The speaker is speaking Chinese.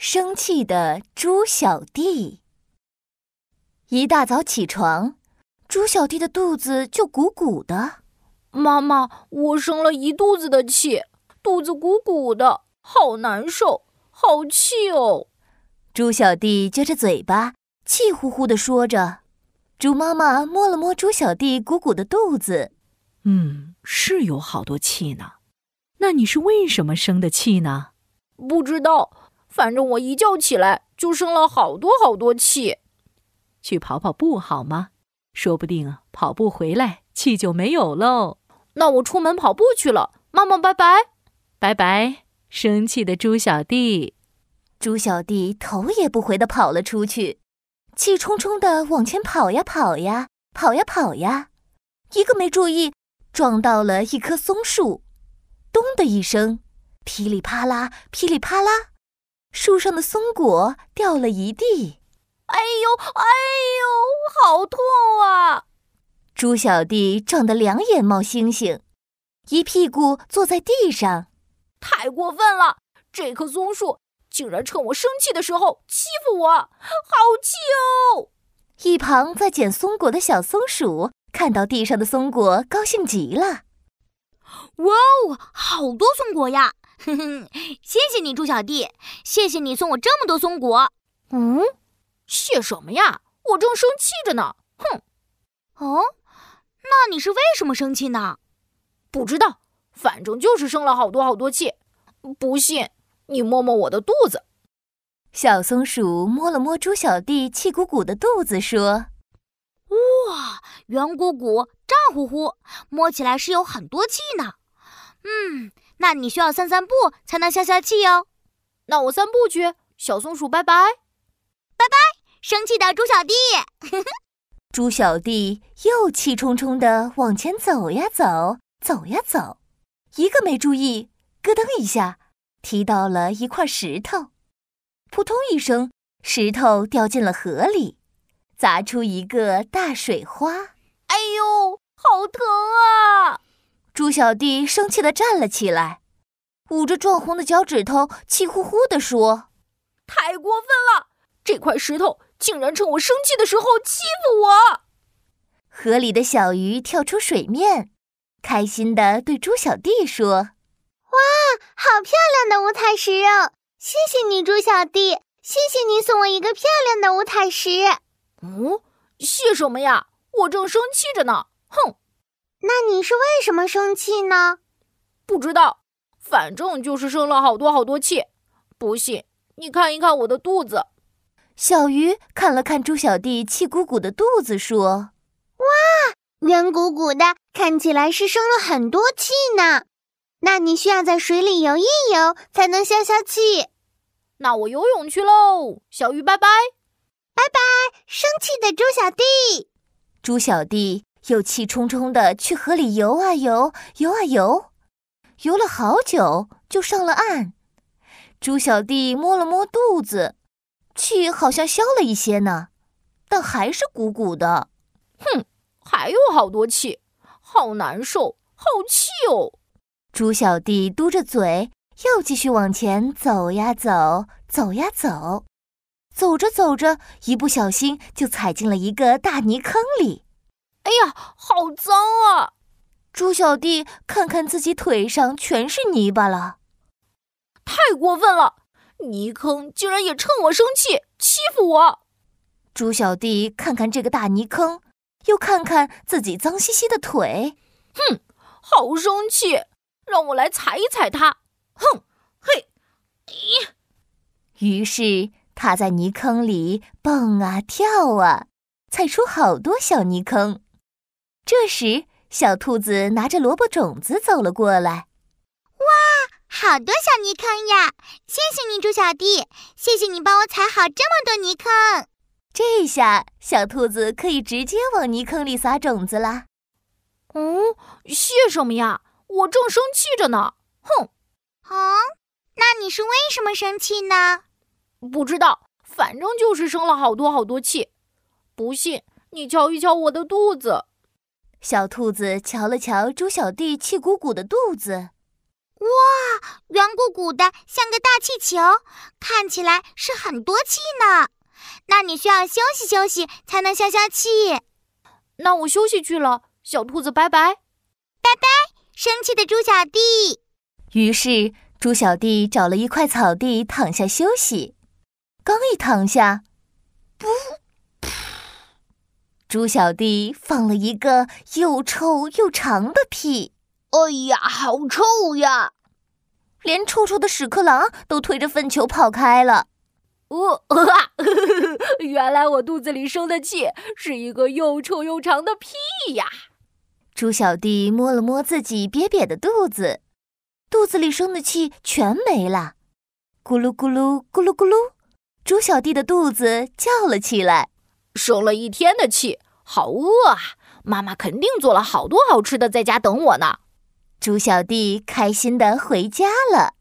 生气的猪小弟。一大早起床，猪小弟的肚子就鼓鼓的。妈妈，我生了一肚子的气，肚子鼓鼓的，好难受，好气哦。猪小弟撅着嘴巴，气呼呼地说着。猪妈妈摸了摸猪小弟鼓鼓的肚子，嗯，是有好多气呢。那你是为什么生的气呢？不知道。反正我一觉起来就生了好多好多气，去跑跑步好吗？说不定啊，跑步回来气就没有喽。那我出门跑步去了，妈妈拜拜，拜拜，生气的猪小弟。猪小弟头也不回的跑了出去，气冲冲的往前跑呀跑呀跑呀跑呀，一个没注意撞到了一棵松树，咚的一声，噼里啪啦，噼里啪啦。树上的松果掉了一地，哎呦哎呦，好痛啊！猪小弟撞得两眼冒星星，一屁股坐在地上。太过分了！这棵松树竟然趁我生气的时候欺负我，好气哦！一旁在捡松果的小松鼠看到地上的松果，高兴极了。哇哦，好多松果呀！哼哼，谢谢你，猪小弟，谢谢你送我这么多松果。嗯，谢什么呀？我正生气着呢。哼。哦，那你是为什么生气呢？不知道，反正就是生了好多好多气。不信，你摸摸我的肚子。小松鼠摸了摸猪小弟气鼓鼓的肚子，说：“哇，圆鼓鼓，胀乎乎，摸起来是有很多气呢。嗯。”那你需要散散步才能消消气哟。那我散步去，小松鼠拜拜，拜拜，生气的猪小弟。猪小弟又气冲冲地往前走呀走，走呀走，一个没注意，咯噔一下，踢到了一块石头，扑通一声，石头掉进了河里，砸出一个大水花。哎呦，好疼啊！猪小弟生气地站了起来，捂着撞红的脚趾头，气呼呼地说：“太过分了！这块石头竟然趁我生气的时候欺负我！”河里的小鱼跳出水面，开心地对猪小弟说：“哇，好漂亮的五彩石哦！谢谢你，猪小弟，谢谢你送我一个漂亮的五彩石。”“嗯，谢什么呀？我正生气着呢！”哼。那你是为什么生气呢？不知道，反正就是生了好多好多气。不信，你看一看我的肚子。小鱼看了看猪小弟气鼓鼓的肚子，说：“哇，圆鼓鼓的，看起来是生了很多气呢。那你需要在水里游一游才能消消气。那我游泳去喽。小鱼，拜拜，拜拜，生气的猪小弟。猪小弟。”又气冲冲地去河里游啊游，游啊游，游了好久，就上了岸。猪小弟摸了摸肚子，气好像消了一些呢，但还是鼓鼓的。哼，还有好多气，好难受，好气哦！猪小弟嘟着嘴，又继续往前走呀走，走呀走，走着走着，一不小心就踩进了一个大泥坑里。哎呀，好脏啊！猪小弟看看自己腿上全是泥巴了，太过分了！泥坑竟然也趁我生气欺负我！猪小弟看看这个大泥坑，又看看自己脏兮兮的腿，哼，好生气！让我来踩一踩它！哼，嘿，咦！于是他在泥坑里蹦啊跳啊，踩出好多小泥坑。这时，小兔子拿着萝卜种子走了过来。哇，好多小泥坑呀！谢谢你，猪小弟，谢谢你帮我踩好这么多泥坑。这下，小兔子可以直接往泥坑里撒种子了。嗯，谢什么呀？我正生气着呢。哼！哦，那你是为什么生气呢？不知道，反正就是生了好多好多气。不信，你瞧一瞧我的肚子。小兔子瞧了瞧猪小弟气鼓鼓的肚子，哇，圆鼓鼓的，像个大气球，看起来是很多气呢。那你需要休息休息才能消消气。那我休息去了，小兔子拜拜。拜拜，生气的猪小弟。于是猪小弟找了一块草地躺下休息。刚一躺下，噗！猪小弟放了一个又臭又长的屁。哎呀，好臭呀！连臭臭的屎壳郎都推着粪球跑开了。哦，原来我肚子里生的气是一个又臭又长的屁呀！猪小弟摸了摸自己瘪瘪的肚子，肚子里生的气全没了。咕噜咕噜咕噜咕噜，猪小弟的肚子叫了起来。生了一天的气，好饿啊！妈妈肯定做了好多好吃的，在家等我呢。猪小弟开心的回家了。